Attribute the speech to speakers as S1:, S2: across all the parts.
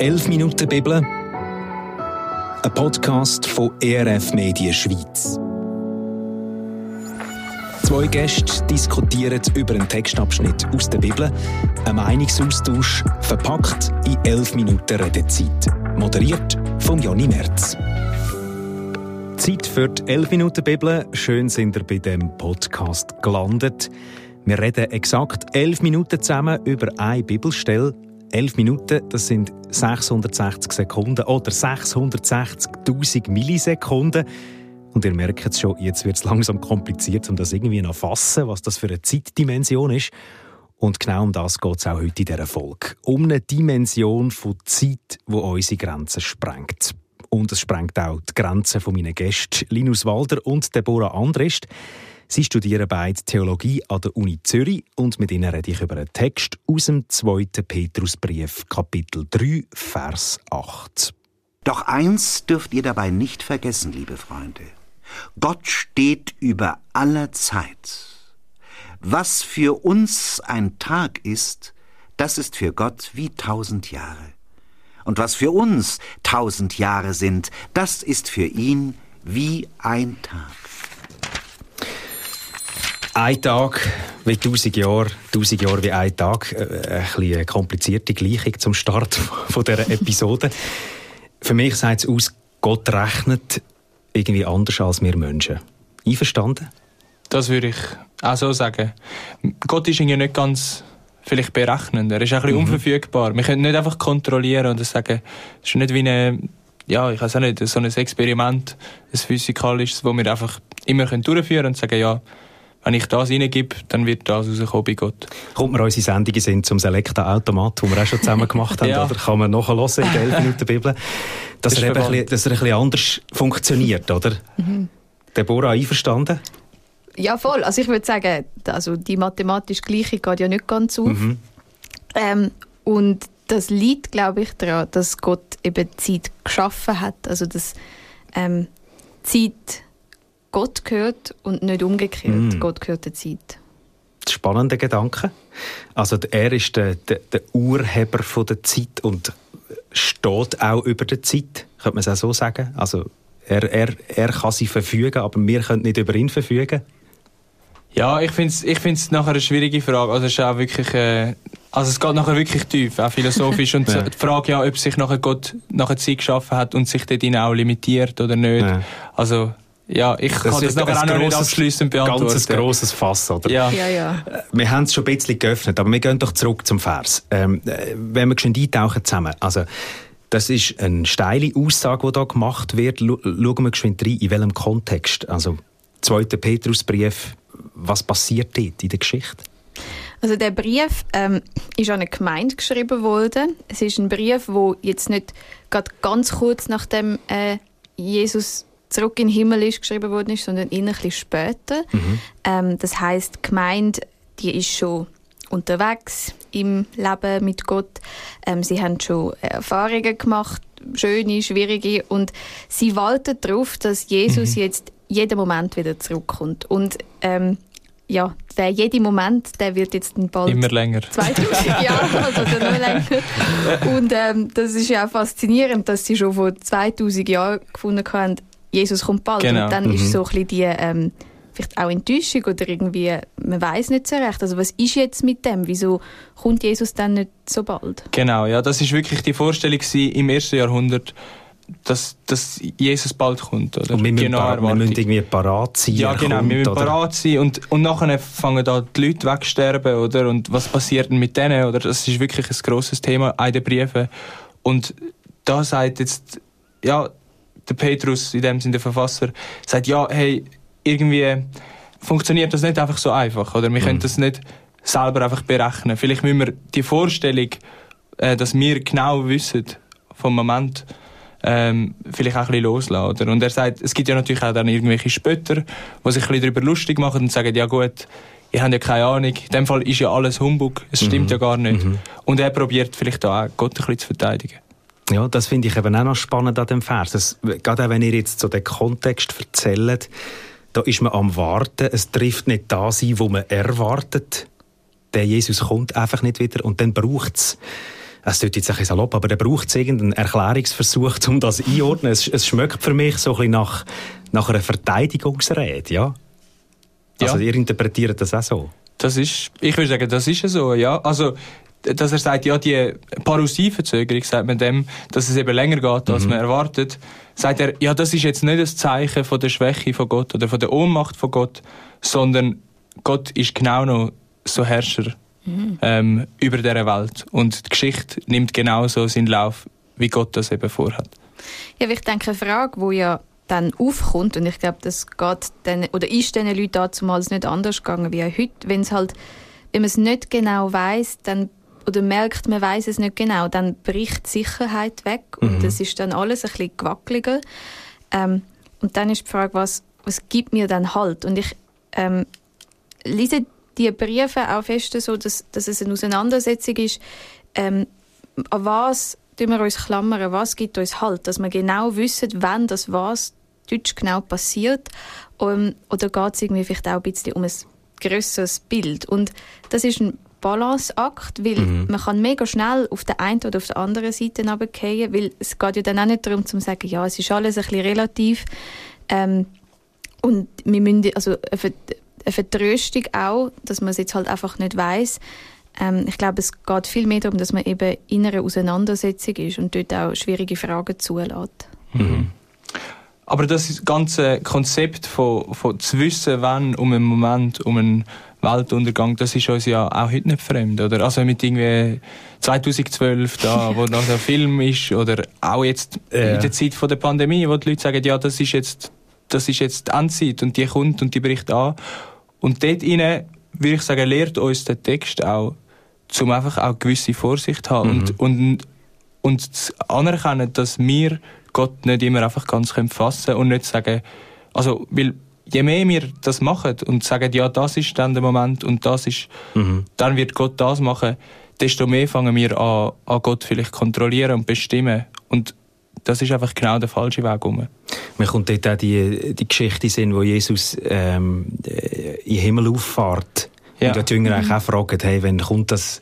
S1: 11 Minuten Bibel, ein Podcast von ERF Medien Schweiz. Zwei Gäste diskutieren über einen Textabschnitt aus der Bibel, ein Meinungsaustausch verpackt in 11 Minuten Redezeit. Moderiert von Jonny Merz. Zeit für die 11 Minuten Bibel. Schön sind ihr bei dem Podcast gelandet. Wir reden exakt 11 Minuten zusammen über eine Bibelstelle 11 Minuten, das sind 660 Sekunden oder 660.000 Millisekunden. Und ihr merkt es schon, jetzt wird es langsam kompliziert, um das irgendwie zu fassen, was das für eine Zeitdimension ist. Und genau um das geht es auch heute in dieser Folge. Um eine Dimension von Zeit, die unsere Grenzen sprengt. Und es sprengt auch die Grenzen von meinen Gästen Linus Walder und Deborah Andrist. Sie studieren beide Theologie an der Uni Zürich und mit ihnen rede ich über einen Text aus dem 2. Petrusbrief, Kapitel 3, Vers 8.
S2: Doch eins dürft ihr dabei nicht vergessen, liebe Freunde. Gott steht über aller Zeit. Was für uns ein Tag ist, das ist für Gott wie tausend Jahre. Und was für uns tausend Jahre sind, das ist für ihn wie ein Tag.
S1: Ein Tag wie tausend Jahre, tausend Jahre wie ein Tag. Äh, ein eine komplizierte Gleichung zum Start von dieser Episode. Für mich sagt es aus, Gott rechnet irgendwie anders als wir Menschen. Einverstanden?
S3: Das würde ich auch so sagen. Gott ist irgendwie nicht ganz vielleicht berechnend. Er ist ein bisschen mhm. unverfügbar. Wir können nicht einfach kontrollieren und sagen, es ist nicht wie eine, ja, ich weiß auch nicht, so ein Experiment, ein physikalisches, wo wir einfach immer durchführen können und sagen, ja, wenn ich das reingebe, dann wird das rauskommen bei Gott.
S1: Kommt mir unsere Sendungen sind zum Selekta-Automat, die wir auch schon zusammen gemacht haben, ja. oder? Kann man nachher hören in der 11 Minuten Bibel. Dass, das er eben ein bisschen, dass er ein bisschen anders funktioniert, oder? Mhm. Deborah, einverstanden?
S4: Ja, voll. Also ich würde sagen, also die mathematische Gleichung geht ja nicht ganz auf. Mhm. Ähm, und das liegt, glaube ich, daran, dass Gott eben Zeit geschaffen hat. Also dass ähm, Zeit Gott gehört und nicht umgekehrt. Mm. Gott gehört der Zeit.
S1: Spannender Gedanke. Also er ist der, der, der Urheber von der Zeit und steht auch über der Zeit, könnte man es auch so sagen. Also er, er, er kann sie verfügen, aber wir können nicht über ihn verfügen.
S3: Ja, ich finde es ich find's nachher eine schwierige Frage. Also es ist auch wirklich, äh, also es geht nachher wirklich tief, auch philosophisch. Und ja. die Frage ja, ob sich nachher Gott nachher Zeit geschaffen hat und sich dort auch limitiert oder nicht. Ja. Also ja, ich das kann das nachher auch noch nicht abschliessend beantworten.
S1: Ganz ein grosses Fass, oder?
S4: Ja. ja, ja.
S1: Wir haben es schon ein bisschen geöffnet, aber wir gehen doch zurück zum Vers. Ähm, äh, wenn wir schon eintauchen zusammen, also das ist eine steile Aussage, die da gemacht wird. Schauen wir geschwind rein, in welchem Kontext. Also, 2. Petrusbrief, was passiert dort in der Geschichte?
S4: Also der Brief ähm, ist an eine Gemeinde geschrieben worden. Es ist ein Brief, wo jetzt nicht gerade ganz kurz nachdem äh, Jesus zurück in den Himmel ist geschrieben worden ist, sondern ein bisschen später. Mhm. Ähm, das heißt, die Gemeinde, die ist schon unterwegs im Leben mit Gott. Ähm, sie haben schon Erfahrungen gemacht, schöne, schwierige, und sie warten darauf, dass Jesus mhm. jetzt jeden Moment wieder zurückkommt. Und ähm, ja, der jede Moment, der wird jetzt bald
S3: immer länger.
S4: 2000 Jahre, also noch länger. Und ähm, das ist ja auch faszinierend, dass sie schon vor 2000 Jahren gefunden haben, Jesus kommt bald. Genau. Und dann mhm. ist so ein bisschen die ähm, vielleicht auch Enttäuschung oder irgendwie, man weiß nicht so recht. Also was ist jetzt mit dem? Wieso kommt Jesus dann nicht so bald?
S3: Genau, ja, das ist wirklich die Vorstellung im ersten Jahrhundert, dass, dass Jesus bald kommt. Oder?
S1: Und wir müssen, genau, wir müssen irgendwie parat sein.
S3: Ja, genau, kommt, wir müssen oder? parat sein. Und, und nachher fangen da die Leute wegsterben, oder? Und was passiert denn mit denen? Oder? Das ist wirklich ein grosses Thema in den Briefen. Und da sagt jetzt, ja, der Petrus, in dem Sinne der Verfasser, sagt, ja, hey, irgendwie funktioniert das nicht einfach so einfach, oder? Wir mhm. können das nicht selber einfach berechnen. Vielleicht müssen wir die Vorstellung, äh, dass wir genau wissen vom Moment, ähm, vielleicht auch ein bisschen loslassen, oder? Und er sagt, es gibt ja natürlich auch dann irgendwelche Spötter, die sich ein bisschen darüber lustig machen und sagen, ja gut, ihr habt ja keine Ahnung, in dem Fall ist ja alles Humbug, es stimmt mhm. ja gar nicht. Mhm. Und er probiert vielleicht auch Gott ein bisschen zu verteidigen.
S1: Ja, das finde ich eben auch noch spannend an dem Vers. Das, gerade auch wenn ihr jetzt so den Kontext erzählt, da ist man am Warten. Es trifft nicht da sein, wo man erwartet. Der Jesus kommt einfach nicht wieder und dann braucht es es tut jetzt ein bisschen salopp, aber da braucht es irgendeinen Erklärungsversuch, um das einzuordnen. Es, es schmeckt für mich so ein bisschen nach, nach einer Verteidigungsrede, ja? Also ja. ihr interpretiert das auch so?
S3: Das ist, ich würde sagen, das ist so, ja. Also, dass er sagt, ja, die Parosieverzögerung, sagt man dem, dass es eben länger geht, als mhm. man erwartet, sagt er, ja, das ist jetzt nicht das Zeichen von der Schwäche von Gott oder von der Ohnmacht von Gott, sondern Gott ist genau noch so Herrscher mhm. ähm, über dieser Welt. Und die Geschichte nimmt genauso seinen Lauf, wie Gott das eben vorhat.
S4: Ja, ich denke, eine Frage, die ja dann aufkommt, und ich glaube, das geht dann, oder ist diesen Leuten damals nicht anders gegangen wie heute, wenn es halt, wenn man es nicht genau weiß, dann oder merkt, man weiß es nicht genau, dann bricht die Sicherheit weg und mhm. das ist dann alles ein bisschen gewackeliger. Ähm, und dann ist die Frage, was, was gibt mir dann Halt? Und ich ähm, lese die Briefe auch fest, so, dass, dass es eine Auseinandersetzung ist, ähm, an was tun wir uns klammern, was gibt uns Halt, dass wir genau wissen, wann das was deutsch genau passiert um, oder geht es irgendwie vielleicht auch ein bisschen um ein grösseres Bild und das ist ein Balanceakt, weil mhm. man kann mega schnell auf der einen oder auf der anderen Seite runterfallen, weil es geht ja dann auch nicht darum, zu sagen, ja, es ist alles ein bisschen relativ ähm, und wir müssen, also eine Vertröstung auch, dass man es jetzt halt einfach nicht weiß. Ähm, ich glaube, es geht viel mehr darum, dass man eben in einer Auseinandersetzung ist und dort auch schwierige Fragen zulässt. Mhm.
S3: Aber das ganze Konzept von, von zu wissen, wann um einen Moment, um einen Weltuntergang, das ist uns ja auch heute nicht fremd, oder? Also mit irgendwie 2012 da, wo noch der Film ist, oder auch jetzt ja. in der Zeit von der Pandemie, wo die Leute sagen, ja, das ist jetzt, das ist jetzt die Endzeit und die kommt und die bricht an. Und dort rein, würde ich sagen, lehrt uns der Text auch, zum einfach auch gewisse Vorsicht zu haben mhm. und, und, und zu anerkennen, dass wir Gott nicht immer einfach ganz fassen können und nicht sagen, also, weil je mehr wir das machen und sagen, ja, das ist dann der Moment und das ist, mhm. dann wird Gott das machen, desto mehr fangen wir an, an Gott vielleicht kontrollieren und bestimmen. Und das ist einfach genau der falsche Weg um.
S1: Mir kommt dort auch die, die Geschichte in wo Jesus ähm, äh, in den Himmel auffahrt. Ja. Und die Jünger mhm. auch fragen, hey, wenn kommt das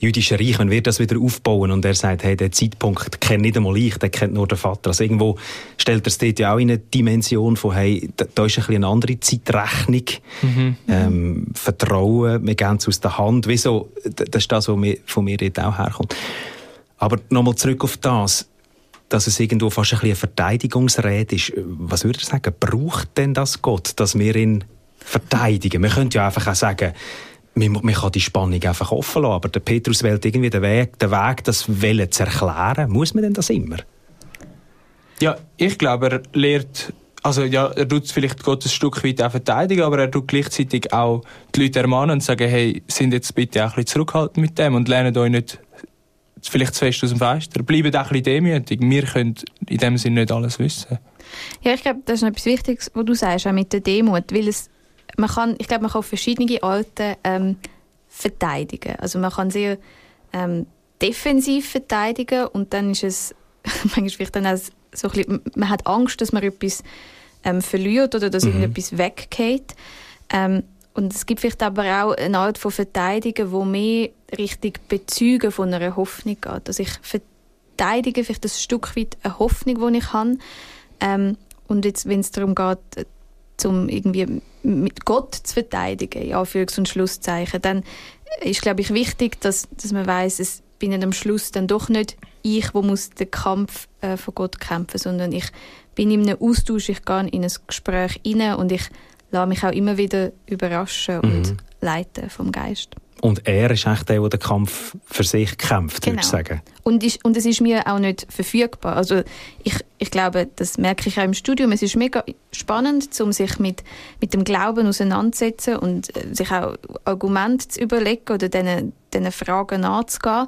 S1: jüdische Reich, wenn wir das wieder aufbauen und er sagt, hey, der Zeitpunkt kennt nicht einmal ich, der kennt nur der Vater. Also irgendwo stellt er es dort ja auch in eine Dimension von, hey, da, da ist ein bisschen eine andere Zeitrechnung, mhm. ähm, Vertrauen, wir gehen es aus der Hand, wieso, das ist das, was mir, von mir dort auch herkommt. Aber nochmal zurück auf das, dass es irgendwo fast ein bisschen eine Verteidigungsrede ist. Was würde ich sagen, braucht denn das Gott, dass wir ihn verteidigen? Man könnte ja einfach auch sagen, man, man kann die Spannung einfach offen lassen, aber der Petrus wählt irgendwie den Weg, den Weg das Wellen zu erklären. Muss man denn das immer?
S3: Ja, ich glaube, er lehrt, also ja, er tut vielleicht Gott ein Stück weit auch verteidigen, aber er tut gleichzeitig auch die Leute ermahnen und sagen, hey, sind jetzt bitte auch ein bisschen zurückhaltend mit dem und lernen euch nicht vielleicht zu fest aus dem Fenster. Bleibt auch ein bisschen demütig. Wir können in dem Sinne nicht alles wissen.
S4: Ja, ich glaube, das ist etwas Wichtiges, was du sagst, auch mit der Demut, weil es man kann, ich glaube, man kann verschiedene Arten ähm, verteidigen. Also man kann sehr ähm, defensiv verteidigen und dann ist es manchmal vielleicht dann auch so ein bisschen, man hat Angst, dass man etwas ähm, verliert oder dass mhm. irgendetwas weggeht. Ähm, und es gibt vielleicht aber auch eine Art von Verteidigen, wo mehr richtig Bezüge von einer Hoffnung geht. Also ich verteidige vielleicht ein Stück weit eine Hoffnung, die ich habe. Ähm, und jetzt, wenn es darum geht, um irgendwie mit Gott zu verteidigen, in Anführungs- und Schlusszeichen, dann ist, glaube ich, wichtig, dass, dass man weiß, es bin am Schluss dann doch nicht ich, wo muss den Kampf äh, von Gott kämpfen, sondern ich bin in einem Austausch, ich gehe in ein Gespräch rein und ich lasse mich auch immer wieder überraschen mhm. und leiten vom Geist.
S1: Und er ist eigentlich der, der den Kampf für sich kämpft, genau. würde ich sagen.
S4: Und, ist, und es ist mir auch nicht verfügbar. Also ich, ich glaube, das merke ich auch im Studium. Es ist mega spannend, um sich mit, mit dem Glauben auseinanderzusetzen und äh, sich auch Argumente zu überlegen oder diesen, diesen Fragen nachzugehen.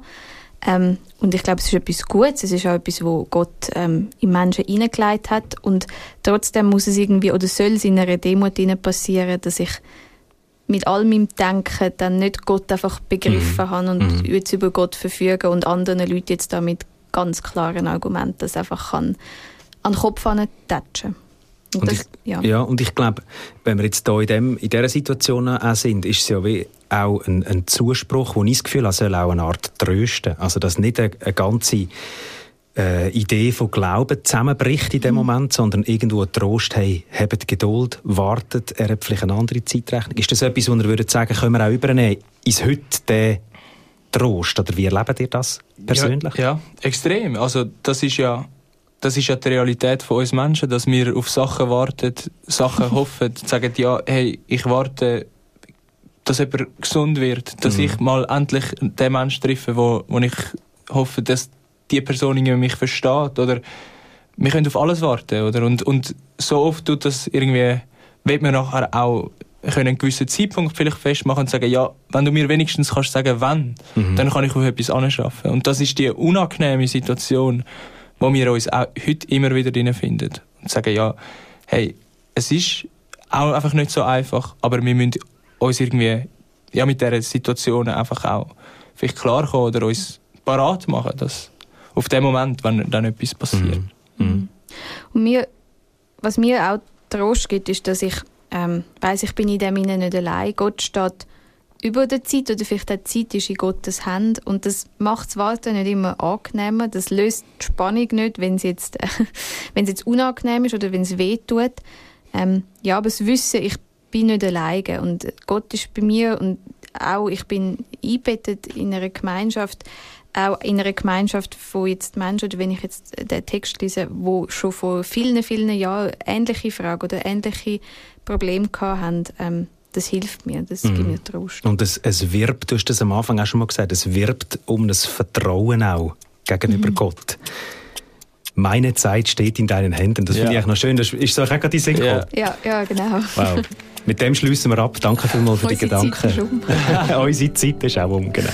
S4: Ähm, und ich glaube, es ist etwas Gutes. Es ist auch etwas, wo Gott ähm, im Menschen hineingelegt hat. Und trotzdem muss es irgendwie oder soll es in einer Demut passieren, dass ich mit all meinem Denken dann nicht Gott einfach begriffen mhm. habe und mhm. jetzt über Gott verfügen und anderen Leuten jetzt da mit ganz klaren Argumenten das einfach kann an den Kopf tatschen
S1: und, und das, ich, ja. ja. und ich glaube, wenn wir jetzt hier in, dem, in dieser Situation auch sind, ist es ja wie auch ein, ein Zuspruch, wo ich das Gefühl habe, soll auch eine Art trösten. Also, dass nicht eine, eine ganze äh, Idee von Glauben zusammenbricht in dem mhm. Moment, sondern irgendwo ein Trost, hey, habt Geduld, wartet, er hat vielleicht eine andere Zeitrechnung. Ist das etwas, wo ihr würdet sagen, können wir auch übernehmen, ist heute der Trost, oder wie erlebt ihr das persönlich?
S3: Ja, ja, extrem. Also das ist ja das ist ja die Realität von uns Menschen, dass wir auf Sachen warten, Sachen hoffen, sagen, ja, hey, ich warte, dass jemand gesund wird, dass mhm. ich mal endlich den Menschen treffe, wo, wo ich hoffe, dass die Person mich versteht, oder wir können auf alles warten, oder? Und, und so oft tut das irgendwie, wird man nachher auch können einen gewissen Zeitpunkt vielleicht festmachen und sagen, ja, wenn du mir wenigstens kannst sagen, wann, mhm. dann kann ich auf etwas anschaffen. Und das ist die unangenehme Situation, wo wir uns auch heute immer wieder drin finden. Und sagen, ja, hey, es ist auch einfach nicht so einfach, aber wir müssen uns irgendwie ja, mit dieser Situation einfach auch vielleicht klarkommen oder uns parat machen, dass auf dem Moment, wenn dann etwas passiert.
S4: Mhm. Mhm. Und mir, was mir auch Trost gibt, ist, dass ich ähm, weiss, ich bin in dem Sinne nicht allein. Gott steht über der Zeit oder vielleicht die Zeit ist in Gottes Hand und das macht das Warten nicht immer angenehmer. Das löst die Spannung nicht, wenn es jetzt, äh, wenn es jetzt unangenehm ist oder wenn es weh tut. Ähm, ja, aber das Wissen, ich bin nicht alleine und Gott ist bei mir und auch ich bin eingebettet in einer Gemeinschaft, auch in einer Gemeinschaft von jetzt Menschen, wenn ich jetzt den Text lese, wo schon vor vielen, vielen Jahren ähnliche Fragen oder ähnliche Probleme hatten, ähm, das hilft mir, das mhm. gibt mir Trost.
S1: Und es, es wirbt, du hast das am Anfang auch schon mal gesagt, es wirbt um das Vertrauen auch gegenüber mhm. Gott. Meine Zeit steht in deinen Händen. Das ja. finde ich noch schön. Das ist so auch gerade die Sinn
S4: ja. ja, ja, genau.
S1: Wow. Mit dem schließen wir ab. Danke vielmals für die Gedanken. Zeit ist um. Unsere Zeit ist auch um, genau.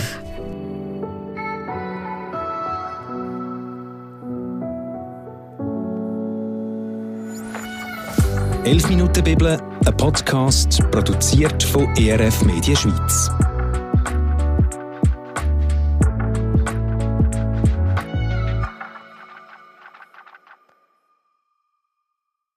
S2: «11 Minuten Bibel», ein Podcast produziert von ERF Media Schweiz.